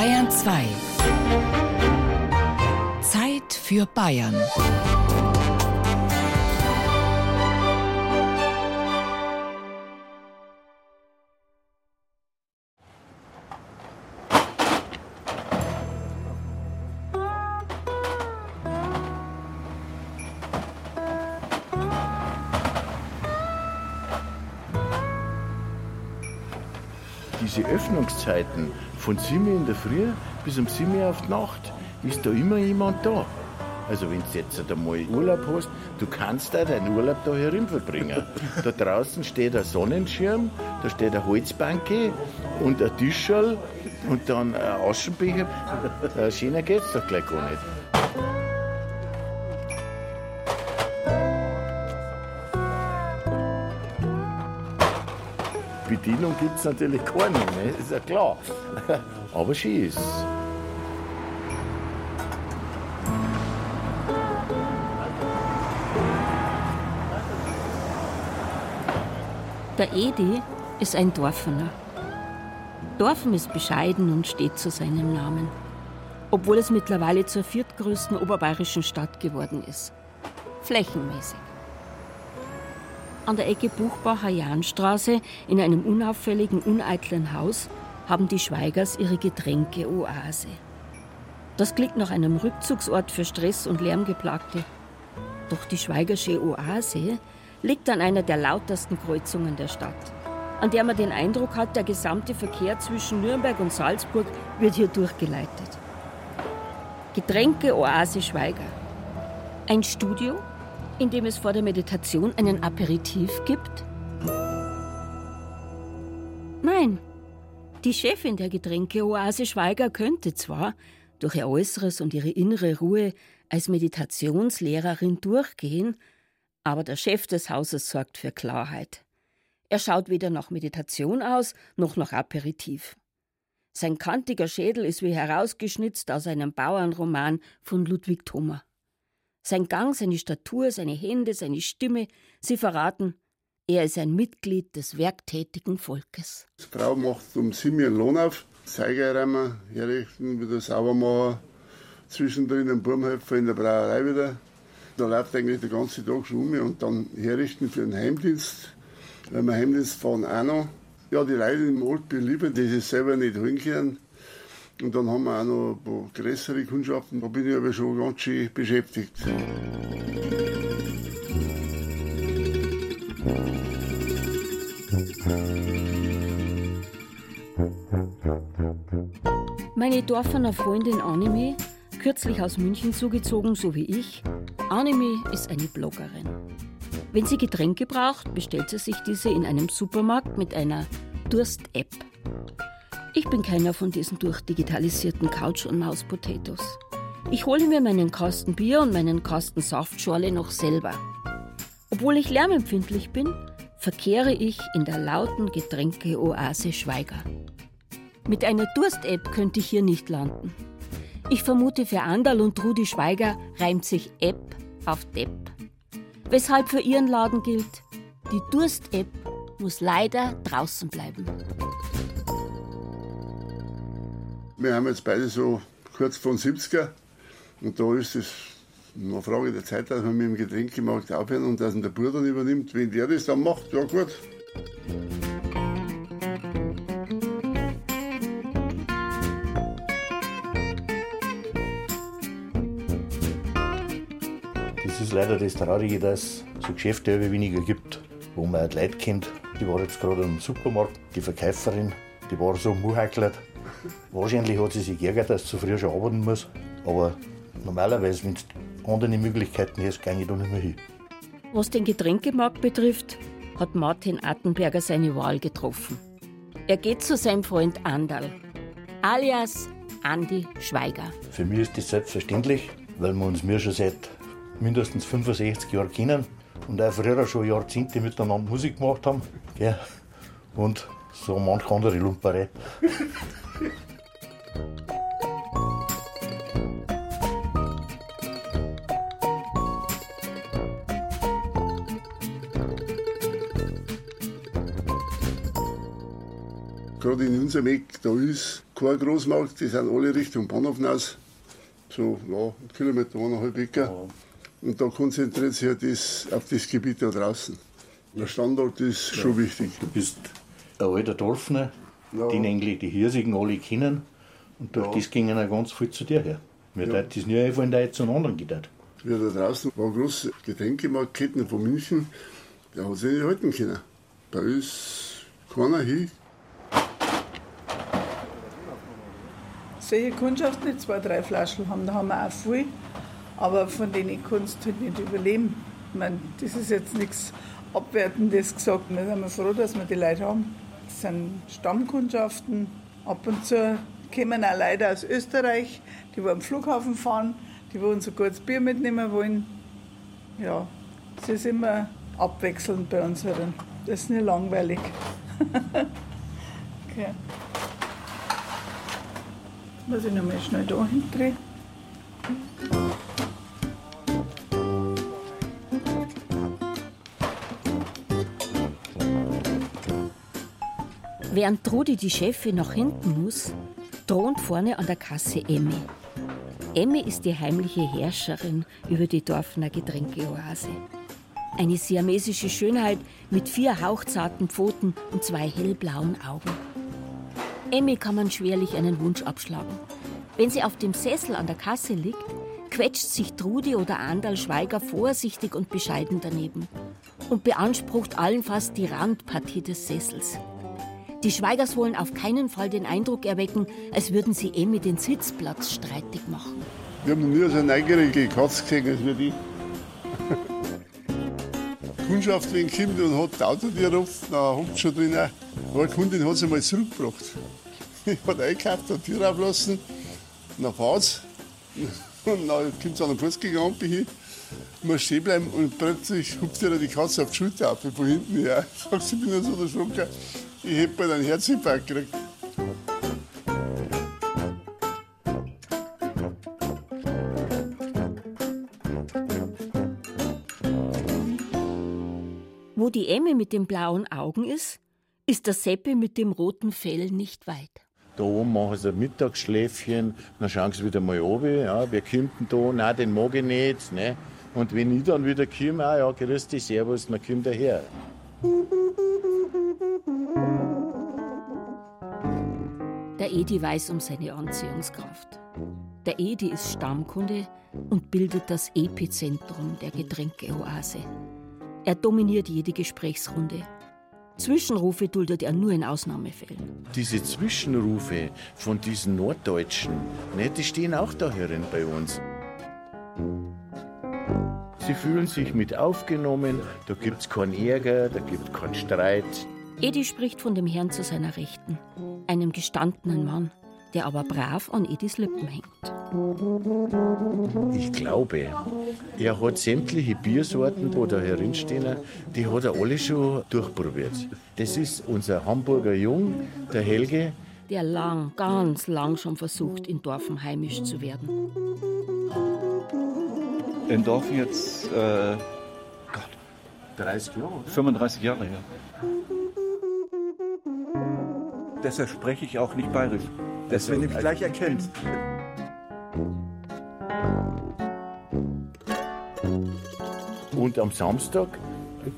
Bayern 2. Zeit für Bayern. diese Öffnungszeiten von 7 Uhr in der Früh bis um 7 Uhr auf die Nacht ist da immer jemand da. Also wenn du jetzt einmal Urlaub hast, du kannst da deinen Urlaub da herin verbringen. Da draußen steht ein Sonnenschirm, da steht eine Holzbanke und ein Tischel und dann ein Aschenbecher. Äh, schöner geht's doch gleich gar nicht. Bedienung gibt es natürlich keine, ne? ist ja klar. Aber schön ist Der Edi ist ein Dorfener. Dorfen ist bescheiden und steht zu seinem Namen, obwohl es mittlerweile zur viertgrößten oberbayerischen Stadt geworden ist. Flächenmäßig. An der Ecke Buchbacher Jahnstraße in einem unauffälligen, uneitlen Haus haben die Schweigers ihre Getränke-Oase. Das klingt nach einem Rückzugsort für Stress- und Lärmgeplagte. Doch die Schweigersche Oase liegt an einer der lautersten Kreuzungen der Stadt, an der man den Eindruck hat, der gesamte Verkehr zwischen Nürnberg und Salzburg wird hier durchgeleitet. Getränke-Oase Schweiger. Ein Studio, in dem es vor der Meditation einen Aperitif gibt? Nein. Die Chefin der Getränkeoase Schweiger könnte zwar durch ihr Äußeres und ihre innere Ruhe als Meditationslehrerin durchgehen, aber der Chef des Hauses sorgt für Klarheit. Er schaut weder nach Meditation aus noch nach Aperitif. Sein kantiger Schädel ist wie herausgeschnitzt aus einem Bauernroman von Ludwig Thoma. Sein Gang, seine Statur, seine Hände, seine Stimme, sie verraten, er ist ein Mitglied des werktätigen Volkes. Die Frau macht um sieben Uhr Lohn auf, Zeigereimer herrichten, wieder sauber machen, zwischendrin einen Burmhelfer in der Brauerei wieder. Da läuft eigentlich der ganze Tag schon um und dann herrichten für den Heimdienst. Wenn wir Heimdienst fahren auch noch. Ja, die Leute im Ort belieben, die sich selber nicht können. Und dann haben wir auch noch ein paar größere Kundschaften. Da bin ich aber schon ganz schön beschäftigt. Meine Dorfener Freundin Anime, kürzlich aus München zugezogen, so wie ich. Anime ist eine Bloggerin. Wenn sie Getränke braucht, bestellt sie sich diese in einem Supermarkt mit einer Durst-App. Ich bin keiner von diesen durchdigitalisierten Couch- und Maus-Potatoes. Ich hole mir meinen Kasten Bier und meinen Kasten Saftschorle noch selber. Obwohl ich lärmempfindlich bin, verkehre ich in der lauten Getränke-Oase Schweiger. Mit einer Durst-App könnte ich hier nicht landen. Ich vermute, für Andal und Rudi Schweiger reimt sich App auf Depp. Weshalb für ihren Laden gilt, die Durst-App muss leider draußen bleiben. Wir haben jetzt beide so kurz von 70er und da ist es eine Frage der Zeit, dass wir mit dem Getränkemarkt aufhören und dass ihn der Bruder dann übernimmt. Wenn der das dann macht, ja gut. Das ist leider das Traurige, dass es so Geschäfte immer weniger gibt, wo man Leute kennt. Die war jetzt gerade im Supermarkt, die Verkäuferin, die war so muhackelt. Wahrscheinlich hat sie sich geärgert, dass sie zu früh schon arbeiten muss. Aber normalerweise, wenn du andere Möglichkeiten hast, gehe ich da nicht mehr hin. Was den Getränkemarkt betrifft, hat Martin Attenberger seine Wahl getroffen. Er geht zu seinem Freund Andal, alias Andi Schweiger. Für mich ist das selbstverständlich, weil wir uns mir schon seit mindestens 65 Jahren kennen und auch früher schon Jahrzehnte miteinander Musik gemacht haben. Gell? Und so manch andere Lumperei. Gerade in unserem Eck, da ist kein Großmarkt, die sind alle Richtung Bahnhof hinaus. So, ja, einen Kilometer, eineinhalb Wecker. Ja. Und da konzentriert sich halt das auf das Gebiet da draußen. Der Standort ist ja. schon wichtig. Du bist ein alter Dorfner, ja. den eigentlich die Hirsigen alle kennen. Und durch ja. das gingen auch ganz viel zu dir her. Mir ja. das nie einfallen, da jetzt zu einem anderen geht. Ja, da draußen war ein großes Getränkemarktketten von München, der hat sich nicht halten können. Da ist keiner hin. Solche Kundschaften, die zwei, drei Flaschen haben, da haben wir auch viel. Aber von denen kannst du halt nicht überleben. Ich meine, das ist jetzt nichts Abwertendes gesagt. Wir sind froh, dass wir die Leute haben. Das sind Stammkundschaften. Ab und zu kommen auch Leute aus Österreich, die am Flughafen fahren, die uns ein gutes Bier mitnehmen wollen. Ja, es ist immer abwechselnd bei uns. Das ist nicht langweilig. okay. Muss ich nochmal schnell da hindrehen. Während Trudi die Chefin nach hinten muss, thront vorne an der Kasse Emmy. Emmy ist die heimliche Herrscherin über die Dorfner Getränkeoase. Eine siamesische Schönheit mit vier hauchzarten Pfoten und zwei hellblauen Augen. Emmy kann man schwerlich einen Wunsch abschlagen. Wenn sie auf dem Sessel an der Kasse liegt, quetscht sich Trudi oder Andal Schweiger vorsichtig und bescheiden daneben und beansprucht allenfalls die Randpartie des Sessels. Die Schweigers wollen auf keinen Fall den Eindruck erwecken, als würden sie Emmy den Sitzplatz streitig machen. Wir haben nie so eine neugierige Katze gesehen als wir die. die Kundschaft, wenn kommt und hat das Autotür auf, dann hockt schon drin. Eine Kundin hat es einmal zurückgebracht. Ich habe eingekauft, die Tür auflassen, dann fahrt es. Und dann kommt es an den Fußgängerampel hin, muss stehen bleiben und plötzlich hupft ihr die Katze auf die Schulter auf, von hinten her. Sagt sie, ich bin so erschrocken. Ich hätte bald einen Herzinfarkt gekriegt. Wo die Emme mit den blauen Augen ist, ist der Seppi mit dem roten Fell nicht weit. Da oben machen sie ein Mittagsschläfchen, dann schauen sie wieder mal runter, ja, wer kommt denn da? Nein, den mag ich nicht. Ne? Und wenn ich dann wieder komme, ah, ja, grüß dich, servus, dann kommt er her. Der Edi weiß um seine Anziehungskraft. Der Edi ist Stammkunde und bildet das Epizentrum der Getränkeoase. Er dominiert jede Gesprächsrunde. Zwischenrufe duldet er nur in Ausnahmefällen. Diese Zwischenrufe von diesen Norddeutschen, ne, die stehen auch da herin bei uns. Sie fühlen sich mit aufgenommen, da gibt's keinen Ärger, da gibt's keinen Streit. Edi spricht von dem Herrn zu seiner Rechten, einem gestandenen Mann, der aber brav an Edis Lippen hängt. Ich glaube, er hat sämtliche Biersorten, die da herinstehen, die hat er alle schon durchprobiert. Das ist unser Hamburger Jung, der Helge. Der lang, ganz lang schon versucht, in Dorfen heimisch zu werden. In Dorfen jetzt, äh, Gott, 30 Jahre, oder? 35 Jahre her. Deshalb spreche ich auch nicht bayerisch. Dass du mich gleich erkennst. Und am Samstag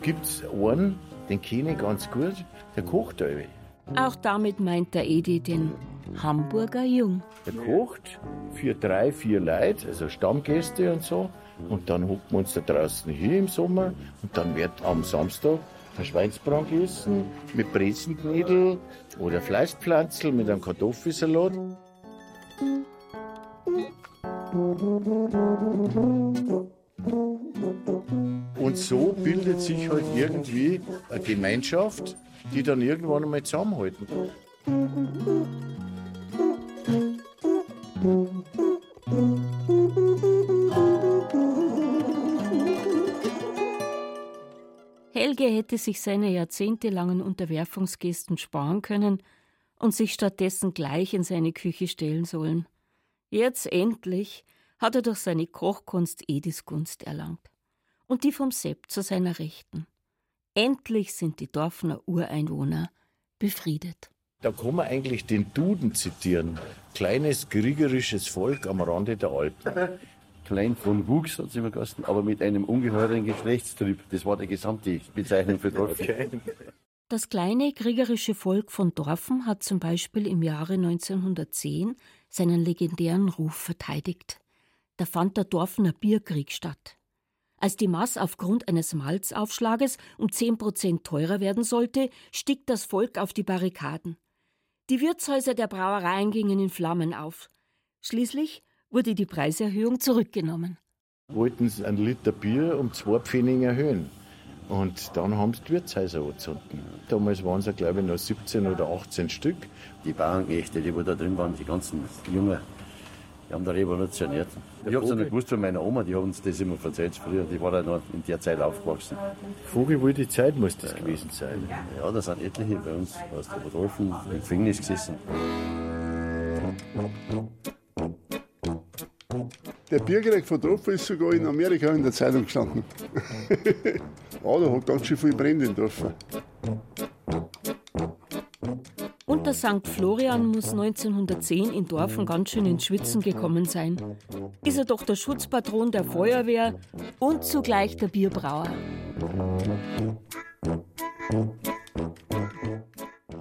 gibt es einen, den kenne ich ganz gut, der kocht alle. Auch damit meint der Edi den Hamburger Jung. Der kocht für drei, vier Leute, also Stammgäste und so. Und dann hocken wir uns da draußen hier im Sommer und dann wird am Samstag ein Schweinsbraten gegessen mit Brezenknödel oder Fleischpflanzel mit einem Kartoffelsalat. Und so bildet sich halt irgendwie eine Gemeinschaft, die dann irgendwann einmal zusammenhalten. Helge hätte sich seine jahrzehntelangen Unterwerfungsgesten sparen können und sich stattdessen gleich in seine Küche stellen sollen. Jetzt endlich hat er durch seine Kochkunst Edis Gunst erlangt. Und die vom Sepp zu seiner Rechten. Endlich sind die Dorfner Ureinwohner befriedet. Da kann man eigentlich den Duden zitieren. Kleines kriegerisches Volk am Rande der Alpen. Klein von Wuchs, hat es immer geheißen, aber mit einem ungeheuren Geschlechtstrieb. Das war die gesamte Bezeichnung für Dorfen. Okay. Das kleine kriegerische Volk von Dorfen hat zum Beispiel im Jahre 1910 seinen legendären Ruf verteidigt. Da fand der Dorfener Bierkrieg statt. Als die Maß aufgrund eines Malzaufschlages um 10 Prozent teurer werden sollte, stieg das Volk auf die Barrikaden. Die Wirtshäuser der Brauereien gingen in Flammen auf. Schließlich wurde die Preiserhöhung zurückgenommen. Wollten sie ein Liter Bier um zwei Pfennig erhöhen. Und dann haben sie die Wirtshäuser angezündet. Damals waren es, glaube ich, noch 17 oder 18 Stück. Die Bauerngäste, die da drin waren, die ganzen Jungen, die haben da revolutioniert. Ich habe es nicht gewusst von meiner Oma, die haben uns das immer erzählt früher. Die war ja noch in der Zeit aufgewachsen. Vogelwilde Zeit muss das gewesen sein. Ja, da sind etliche bei uns aus der Betroffen im Gefängnis gesessen. Der Bierkrieg von Tropfen ist sogar in Amerika in der Zeitung gestanden. ja, da hat ganz schön viel Brände in Dorfen. Unter St. Florian muss 1910 in Dorfen ganz schön ins Schwitzen gekommen sein. Ist er doch der Schutzpatron der Feuerwehr und zugleich der Bierbrauer.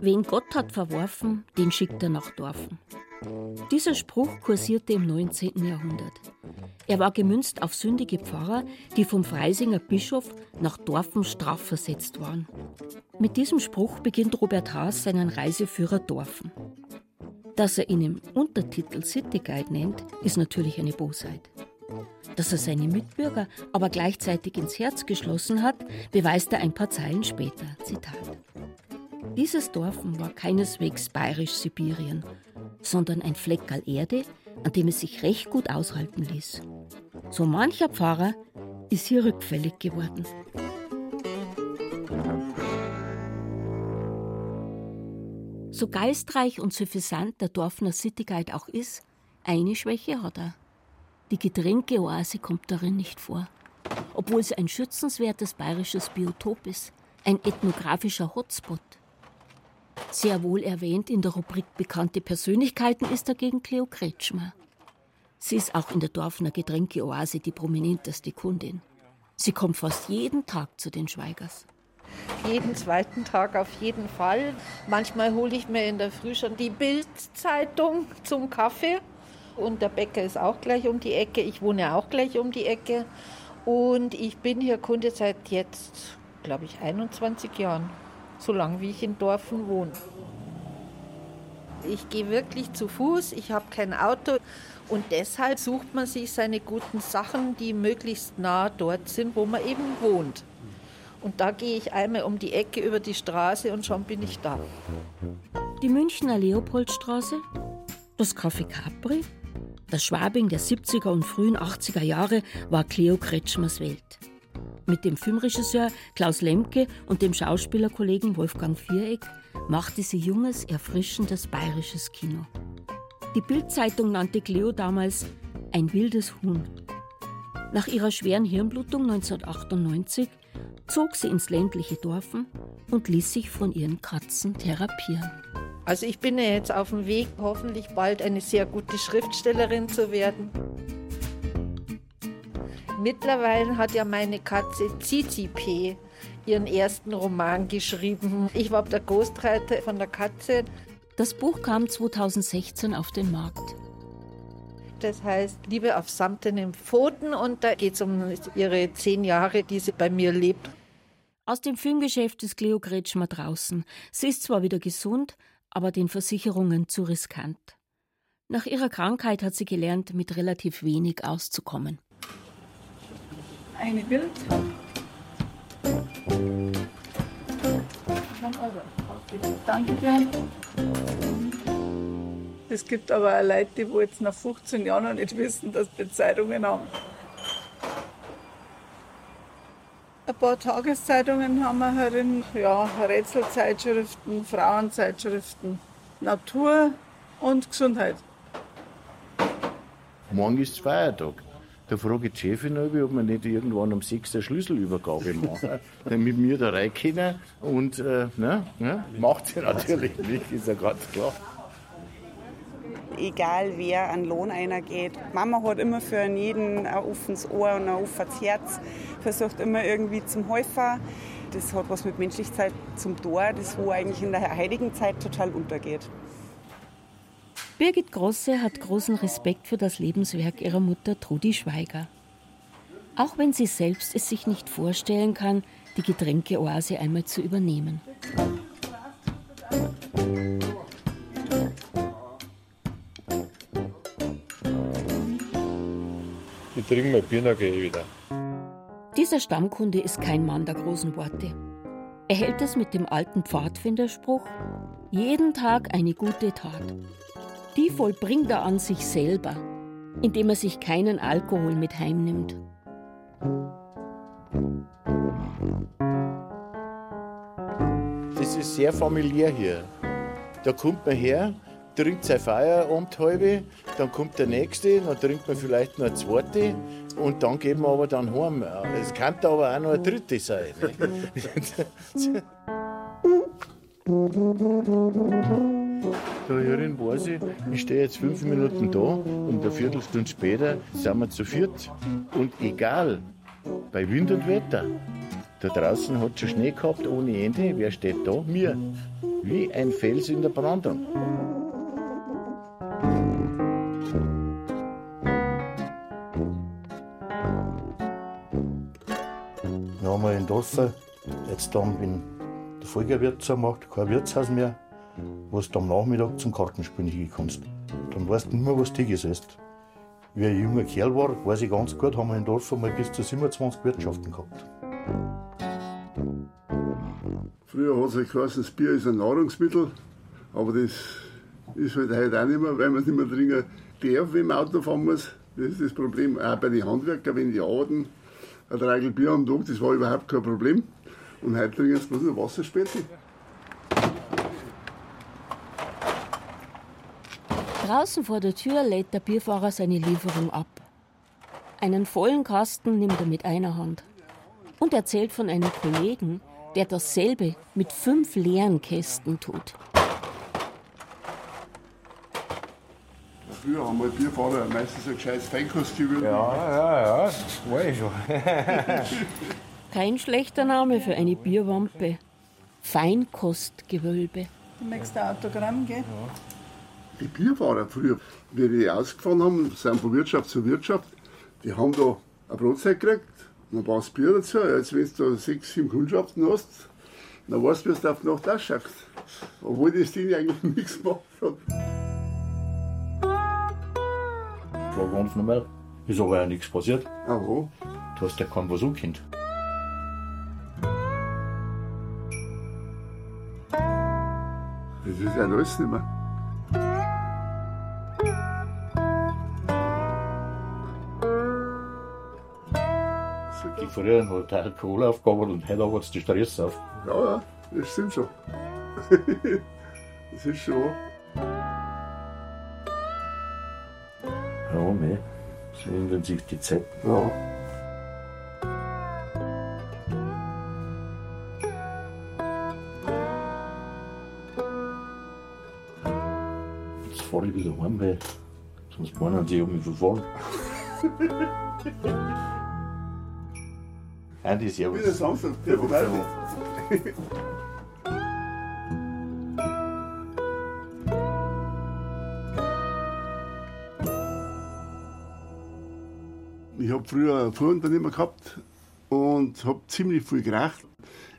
Wen Gott hat verworfen, den schickt er nach Dorfen. Dieser Spruch kursierte im 19. Jahrhundert. Er war gemünzt auf sündige Pfarrer, die vom Freisinger Bischof nach Dorfen strafversetzt waren. Mit diesem Spruch beginnt Robert Haas seinen Reiseführer Dorfen. Dass er ihn im Untertitel City Guide nennt, ist natürlich eine Bosheit. Dass er seine Mitbürger aber gleichzeitig ins Herz geschlossen hat, beweist er ein paar Zeilen später. Zitat. Dieses Dorfen war keineswegs bayerisch-Sibirien, sondern ein Fleckerl Erde, an dem es sich recht gut aushalten ließ. So mancher Pfarrer ist hier rückfällig geworden. So geistreich und suffisant der Dorfner Cityguide auch ist, eine Schwäche hat er. Die Getränkeoase kommt darin nicht vor. Obwohl sie ein schützenswertes bayerisches Biotop ist, ein ethnografischer Hotspot. Sehr wohl erwähnt in der Rubrik Bekannte Persönlichkeiten ist dagegen Cleo Kretschmer. Sie ist auch in der Dorfner Getränkeoase die prominenteste Kundin. Sie kommt fast jeden Tag zu den Schweigers. Jeden zweiten Tag auf jeden Fall. Manchmal hole ich mir in der Früh schon die Bildzeitung zum Kaffee. Und der Bäcker ist auch gleich um die Ecke. Ich wohne auch gleich um die Ecke. Und ich bin hier Kunde seit jetzt, glaube ich, 21 Jahren so lange wie ich in Dorfen wohne. Ich gehe wirklich zu Fuß, ich habe kein Auto und deshalb sucht man sich seine guten Sachen, die möglichst nah dort sind, wo man eben wohnt. Und da gehe ich einmal um die Ecke über die Straße und schon bin ich da. Die Münchner Leopoldstraße, das Café Capri, das Schwabing der 70er und frühen 80er Jahre war Cleo Kretschmers Welt. Mit dem Filmregisseur Klaus Lemke und dem Schauspielerkollegen Wolfgang Viereck machte sie junges, erfrischendes bayerisches Kino. Die Bildzeitung nannte Cleo damals ein wildes Huhn. Nach ihrer schweren Hirnblutung 1998 zog sie ins ländliche Dorfen und ließ sich von ihren Katzen therapieren. Also ich bin ja jetzt auf dem Weg, hoffentlich bald eine sehr gute Schriftstellerin zu werden. Mittlerweile hat ja meine Katze Zizi P. ihren ersten Roman geschrieben. Ich war der Ghostwriter von der Katze. Das Buch kam 2016 auf den Markt. Das heißt Liebe auf samtenen Pfoten und da geht es um ihre zehn Jahre, die sie bei mir lebt. Aus dem Filmgeschäft ist Cleo Kretschmer draußen. Sie ist zwar wieder gesund, aber den Versicherungen zu riskant. Nach ihrer Krankheit hat sie gelernt, mit relativ wenig auszukommen eine Bild. Danke dir. Es gibt aber auch Leute, die jetzt nach 15 Jahren noch nicht wissen, dass wir Zeitungen haben. Ein paar Tageszeitungen haben wir herin, ja, Rätselzeitschriften, Frauenzeitschriften, Natur und Gesundheit. Morgen ist Feiertag. Da frage ich die Chefin, ob wir nicht irgendwann um 6 eine Schlüsselübergabe machen, damit wir da rein können. Und äh, ne, ne, macht sie natürlich nicht, ist ja ganz klar. Egal wer an Lohn einer geht. Mama hat immer für jeden ein offenes Ohr und ein offenes Herz, versucht immer irgendwie zum Häufer. Das hat was mit Menschlichkeit zum Tor, das wo eigentlich in der heutigen Zeit total untergeht. Birgit Grosse hat großen Respekt für das Lebenswerk ihrer Mutter Trudi Schweiger. Auch wenn sie selbst es sich nicht vorstellen kann, die Getränkeoase einmal zu übernehmen. Ich trinke mal Bier, dann gehe wieder. Dieser Stammkunde ist kein Mann der großen Worte. Er hält es mit dem alten Pfadfinderspruch: jeden Tag eine gute Tat. Die vollbringt er an sich selber, indem er sich keinen Alkohol mit heimnimmt. Das ist sehr familiär hier. Da kommt man her, trinkt sein Feierabend halbe, dann kommt der nächste, dann trinkt man vielleicht noch eine zweite und dann geht man aber dann heim. Es kann aber auch noch eine dritte sein. Ne? Da hierin weiß ich, ich stehe jetzt fünf Minuten da und eine Viertelstunde später sind wir zu viert. Und egal, bei Wind und Wetter, da draußen hat schon Schnee gehabt ohne Ende. Wer steht da? Mir. Wie ein Fels in der Brandung. Wir haben wir in Dorfer jetzt dann, wenn der Folgerwirt macht, kein Wirtshaus mehr, wo du am Nachmittag zum Kartenspielen kannst. Dann weißt du nicht mehr, was du gesetzt. Wie ein junger Kerl war, weiß ich ganz gut, haben wir in Dorf einmal bis zu 27 Wirtschaften gehabt. Früher hat es geheißen, das Bier ist ein Nahrungsmittel, aber das ist halt heute auch nicht mehr, weil man es nicht mehr trinken darf, wenn man Auto fahren muss. Das ist das Problem. Auch bei den Handwerkern, wenn die arbeiten, ein Dreigel Bier am Tag, das war überhaupt kein Problem. Und heute trinken sie bloß noch Wasserspätzle. Draußen vor der Tür lädt der Bierfahrer seine Lieferung ab. Einen vollen Kasten nimmt er mit einer Hand und erzählt von einem Kollegen, der dasselbe mit fünf leeren Kästen tut. Früher haben wir Bierfahrer meistens ein gescheites Feinkostgewürz. Ja, ja, ja, das war ich schon. Kein schlechter Name für eine Bierwampe. Feinkostgewölbe. Du möchtest ein Autogramm, gell? Die Bierfahrer früher, wie die ausgefahren haben, sind von Wirtschaft zu Wirtschaft, die haben da eine Brotzeit gekriegt, dann war das Bier dazu. Jetzt, wenn du da sechs, sieben Kundschaften hast, dann weißt du, wie du auf die Nacht ausschaust. Obwohl das Ding eigentlich nichts gemacht hat. War ganz normal. Ist aber ja nichts passiert. Aha. Du hast ja keinen was angekannt. Das ist ja alles nicht mehr. Früher hat der Alkohol aufgegangen und heute hat es die Stress auf. Ja, ja, das stimmt schon. das ist schon. Ja, mei. So ändern sich die Zeiten. Ja. Jetzt fahre ich wieder heim, weil sonst meinen sie, ich habe mich verfahren. Andi, servus. Wieder Samstag, der vorbei. Ich habe früher ein Fuhrunternehmer gehabt und habe ziemlich viel geraucht.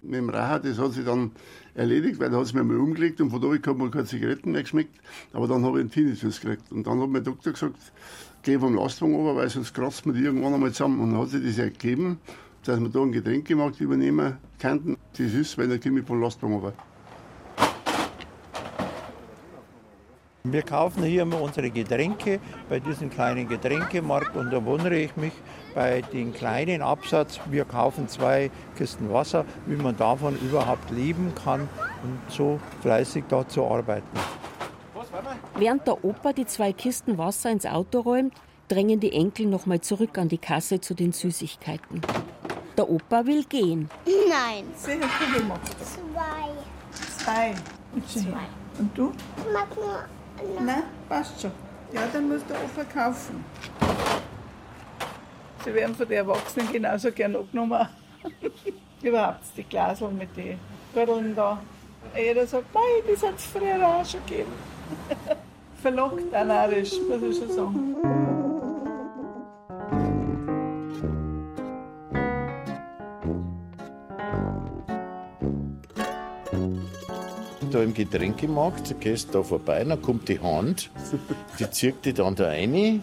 Mit dem Rauchen, das hat sich dann erledigt, weil da hat es mir mal umgelegt und von da weg hat mir keine Zigaretten mehr geschmeckt. Aber dann habe ich einen Tinnitus gekriegt. Und dann hat mein Doktor gesagt, geh vom Lastwagen runter, weil sonst kratzt man die irgendwann einmal zusammen. Und dann hat sich das ergeben, dass wir da einen Getränkemarkt übernehmen könnten. Das ist, weil dann komme ich vom Lastwagen runter. Wir kaufen hier immer unsere Getränke bei diesem kleinen Getränkemarkt und da wundere ich mich bei dem kleinen Absatz. Wir kaufen zwei Kisten Wasser, wie man davon überhaupt leben kann und so fleißig da zu arbeiten. Während der Opa die zwei Kisten Wasser ins Auto räumt, drängen die Enkel nochmal zurück an die Kasse zu den Süßigkeiten. Der Opa will gehen. Nein. Sehr viel gemacht. Zwei. Zwei. Zwei. Und du? Ich mag nur. Nein, passt schon. Ja, dann musst du Opa kaufen. Sie werden von den Erwachsenen genauso gern abgenommen. Überhaupt die Glasel mit den Gürteln da. Jeder sagt, nein, das hat es früher auch schon gegeben. Verlockt auch narrisch, muss ich schon sagen. Da im Getränkemarkt, du gehst da vorbei, dann kommt die Hand, die zieht dich dann da rein.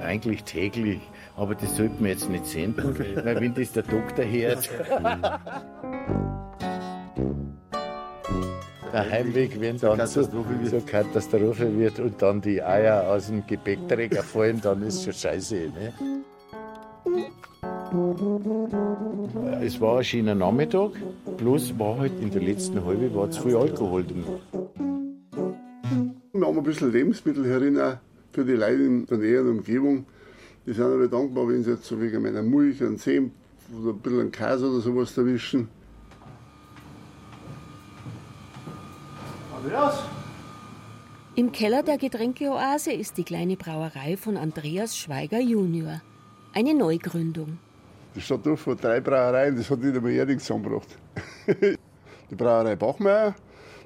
Eigentlich täglich, aber das sollte man jetzt nicht sehen, weil wenn das der Doktor hört. Der Heimweg, wenn dann so, so Katastrophe wird und dann die Eier aus dem Gepäckträger fallen, dann ist schon scheiße. Ne? Es war ein schöner Nachmittag, bloß war halt in der letzten halbe war zu viel Alkohol drin. Wir haben ein bisschen Lebensmittel herin für die Leute in der näheren Umgebung. Die sind aber dankbar, wenn sie jetzt so wegen meiner Milch, einen Senf oder ein bisschen Käse oder sowas erwischen. Im Keller der Getränkeoase ist die kleine Brauerei von Andreas Schweiger Junior. Eine Neugründung. Die Dorf hat drei Brauereien, das hat nicht einmal Erding zusammengebracht. die Brauerei Bachmeier,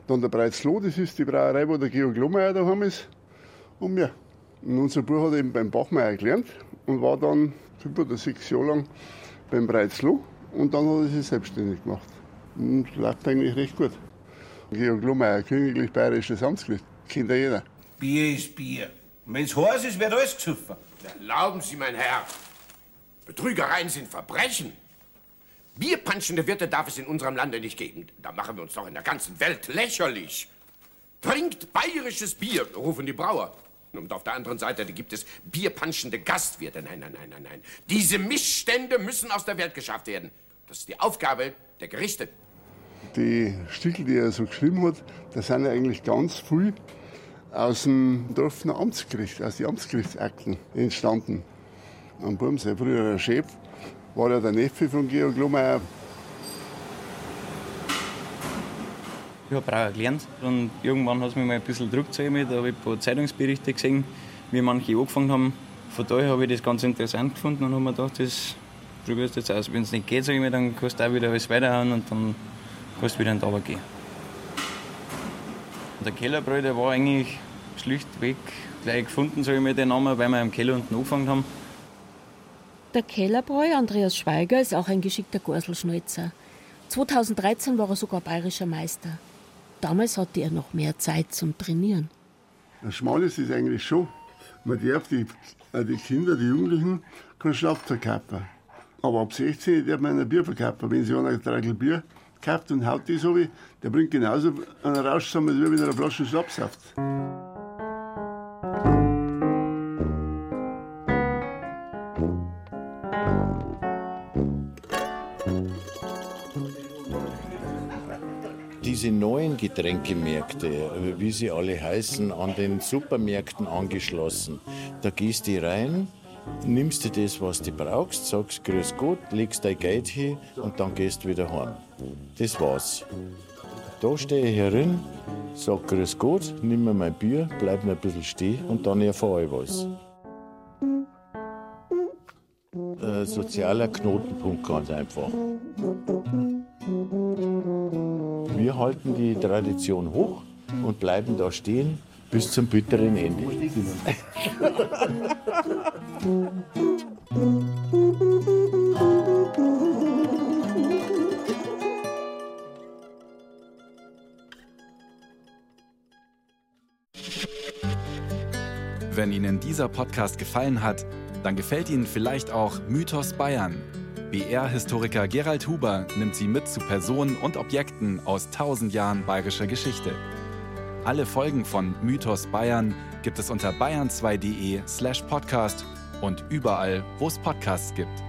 dann der Breizloh, das ist die Brauerei, wo der Georg Lohmeier daheim ist, und mir. Und unser Bruder hat eben beim Bachmeier gelernt und war dann fünf oder sechs Jahre lang beim Breizloh und dann hat er sich selbstständig gemacht. Und läuft eigentlich recht gut. Georg Lohmeier, königlich bayerisches Amtsgericht, kennt ja jeder. Bier ist Bier. Und wenn's heiß ist, wird alles gesoffen. Erlauben Sie, mein Herr. Betrügereien sind Verbrechen. Bierpanschende Wirte darf es in unserem Lande nicht geben. Da machen wir uns doch in der ganzen Welt lächerlich. Trinkt bayerisches Bier, rufen die Brauer. Und auf der anderen Seite gibt es bierpanschende Gastwirte. Nein, nein, nein, nein, nein. Diese Missstände müssen aus der Welt geschafft werden. Das ist die Aufgabe der Gerichte. Die Stickel, die er so geschrieben hat, das sind ja eigentlich ganz viel aus dem Dorfner Amtsgericht, aus den Amtsgerichtsakten entstanden. Am Burm, sein früherer Chef, war ja der Neffe von Georg Lohmeier. Ich habe Brauer gelernt und irgendwann hat es mich mal ein bisschen Druck mit. Da habe ich ein paar Zeitungsberichte gesehen, wie manche angefangen haben. Von daher habe ich das ganz interessant gefunden und habe mir gedacht, das probierst du jetzt aus. Wenn es nicht geht, ich mir, dann kannst du auch wieder alles weiterhauen und dann kannst du wieder in den Arbeit gehen. Und der Kellerbräu, der war eigentlich schlichtweg gleich gefunden, ich mir den Namen, weil wir im Keller unten angefangen haben. Der Kellerbräu Andreas Schweiger ist auch ein geschickter Gorselschneuzer. 2013 war er sogar bayerischer Meister. Damals hatte er noch mehr Zeit zum Trainieren. Ein Schmales ist eigentlich schon. Man darf die, äh, die Kinder, die Jugendlichen, keinen Schnaps verkaufen. Aber ab 16 darf man ein Bier verkaufen. Wenn sie einer ein Tragel Bier kauft und haut das so wie, der bringt genauso einen Rausch zusammen, wie wenn er eine Flasche Schnaps Diese neuen Getränkemärkte, wie sie alle heißen, an den Supermärkten angeschlossen, da gehst du rein, nimmst dir das, was du brauchst, sagst Grüß Gott, legst dein Geld hin und dann gehst du wieder heim. Das war's. Da stehe ich herin, sag Grüß Gott, nimm mir mein Bier, bleib mir ein bisschen stehen und dann erfahre ich was. Ein sozialer Knotenpunkt ganz einfach. Wir halten die Tradition hoch und bleiben da stehen bis zum bitteren Ende. Wenn Ihnen dieser Podcast gefallen hat, dann gefällt Ihnen vielleicht auch Mythos Bayern. BR-Historiker Gerald Huber nimmt Sie mit zu Personen und Objekten aus tausend Jahren bayerischer Geschichte. Alle Folgen von Mythos Bayern gibt es unter bayern2.de slash podcast und überall, wo es Podcasts gibt.